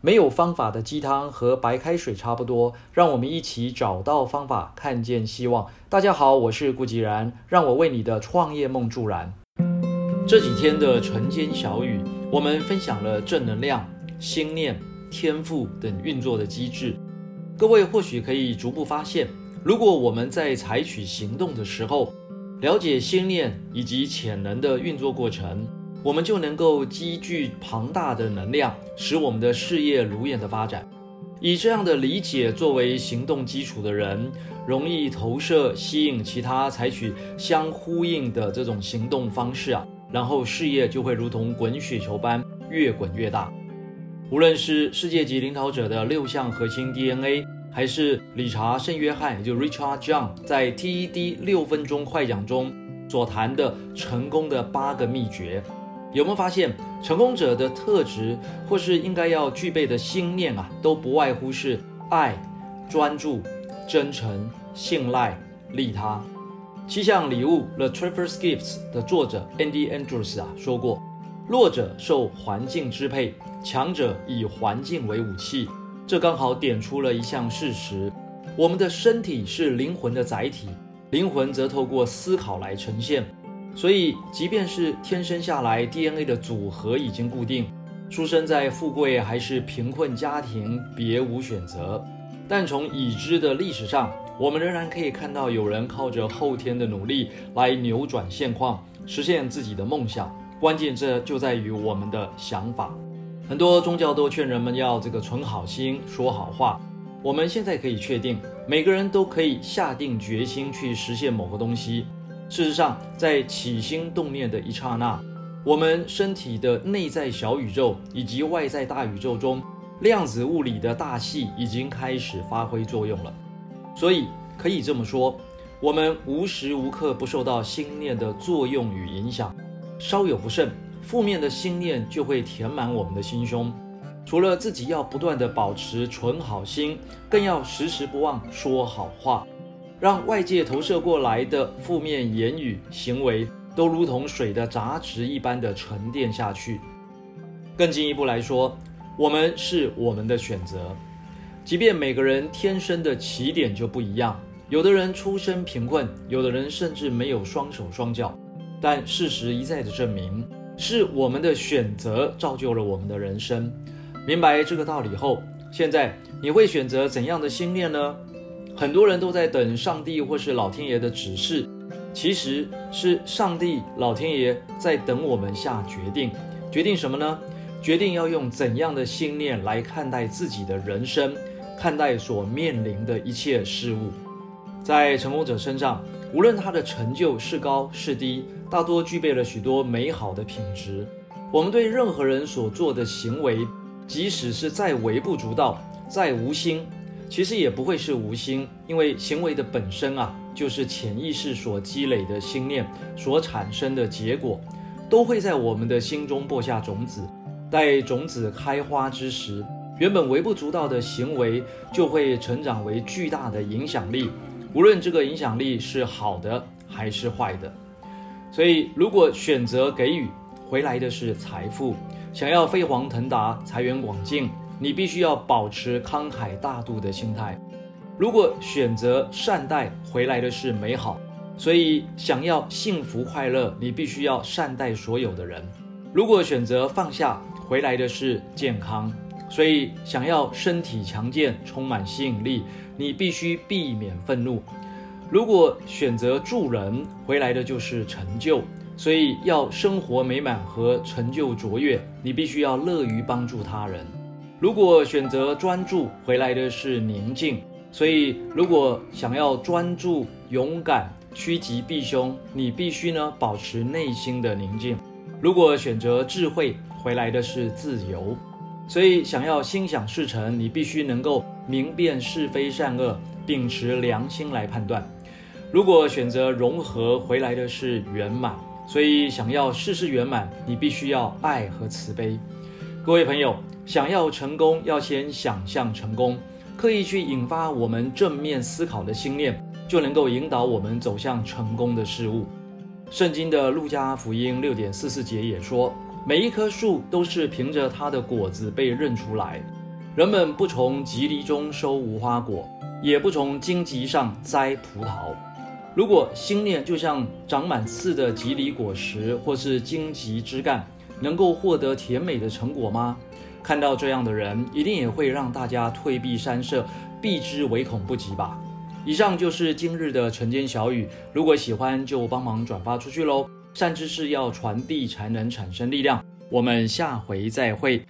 没有方法的鸡汤和白开水差不多，让我们一起找到方法，看见希望。大家好，我是顾吉然，让我为你的创业梦助燃。这几天的晨间小雨，我们分享了正能量、心念、天赋等运作的机制。各位或许可以逐步发现，如果我们在采取行动的时候，了解心念以及潜能的运作过程。我们就能够积聚庞大的能量，使我们的事业如愿的发展。以这样的理解作为行动基础的人，容易投射吸引其他采取相呼应的这种行动方式啊，然后事业就会如同滚雪球般越滚越大。无论是世界级领导者的六项核心 DNA，还是理查·圣约翰也就 Richard John 在 TED 六分钟快讲中所谈的成功的八个秘诀。有没有发现，成功者的特质，或是应该要具备的心念啊，都不外乎是爱、专注、真诚、信赖、利他。七项礼物《The Travelers Gifts》的作者 Andy Andrews 啊说过：弱者受环境支配，强者以环境为武器。这刚好点出了一项事实：我们的身体是灵魂的载体，灵魂则透过思考来呈现。所以，即便是天生下来 DNA 的组合已经固定，出生在富贵还是贫困家庭别无选择。但从已知的历史上，我们仍然可以看到有人靠着后天的努力来扭转现况，实现自己的梦想。关键这就在于我们的想法。很多宗教都劝人们要这个存好心，说好话。我们现在可以确定，每个人都可以下定决心去实现某个东西。事实上，在起心动念的一刹那，我们身体的内在小宇宙以及外在大宇宙中，量子物理的大戏已经开始发挥作用了。所以可以这么说，我们无时无刻不受到心念的作用与影响。稍有不慎，负面的心念就会填满我们的心胸。除了自己要不断的保持存好心，更要时时不忘说好话。让外界投射过来的负面言语、行为都如同水的杂质一般的沉淀下去。更进一步来说，我们是我们的选择。即便每个人天生的起点就不一样，有的人出身贫困，有的人甚至没有双手双脚，但事实一再的证明，是我们的选择造就了我们的人生。明白这个道理后，现在你会选择怎样的心念呢？很多人都在等上帝或是老天爷的指示，其实是上帝、老天爷在等我们下决定。决定什么呢？决定要用怎样的信念来看待自己的人生，看待所面临的一切事物。在成功者身上，无论他的成就是高是低，大多具备了许多美好的品质。我们对任何人所做的行为，即使是再微不足道、再无心。其实也不会是无心，因为行为的本身啊，就是潜意识所积累的心念所产生的结果，都会在我们的心中播下种子。待种子开花之时，原本微不足道的行为就会成长为巨大的影响力，无论这个影响力是好的还是坏的。所以，如果选择给予，回来的是财富；想要飞黄腾达、财源广进。你必须要保持慷慨大度的心态。如果选择善待，回来的是美好。所以，想要幸福快乐，你必须要善待所有的人。如果选择放下，回来的是健康。所以，想要身体强健、充满吸引力，你必须避免愤怒。如果选择助人，回来的就是成就。所以，要生活美满和成就卓越，你必须要乐于帮助他人。如果选择专注，回来的是宁静。所以，如果想要专注、勇敢、趋吉避凶，你必须呢保持内心的宁静。如果选择智慧，回来的是自由。所以，想要心想事成，你必须能够明辨是非善恶，秉持良心来判断。如果选择融合，回来的是圆满。所以，想要事事圆满，你必须要爱和慈悲。各位朋友。想要成功，要先想象成功，刻意去引发我们正面思考的心念，就能够引导我们走向成功的事物。圣经的路加福音六点四四节也说，每一棵树都是凭着它的果子被认出来。人们不从吉藜中收无花果，也不从荆棘上摘葡萄。如果心念就像长满刺的吉藜果实，或是荆棘枝干，能够获得甜美的成果吗？看到这样的人，一定也会让大家退避三舍，避之唯恐不及吧。以上就是今日的晨间小语，如果喜欢就帮忙转发出去喽。善知识要传递才能产生力量。我们下回再会。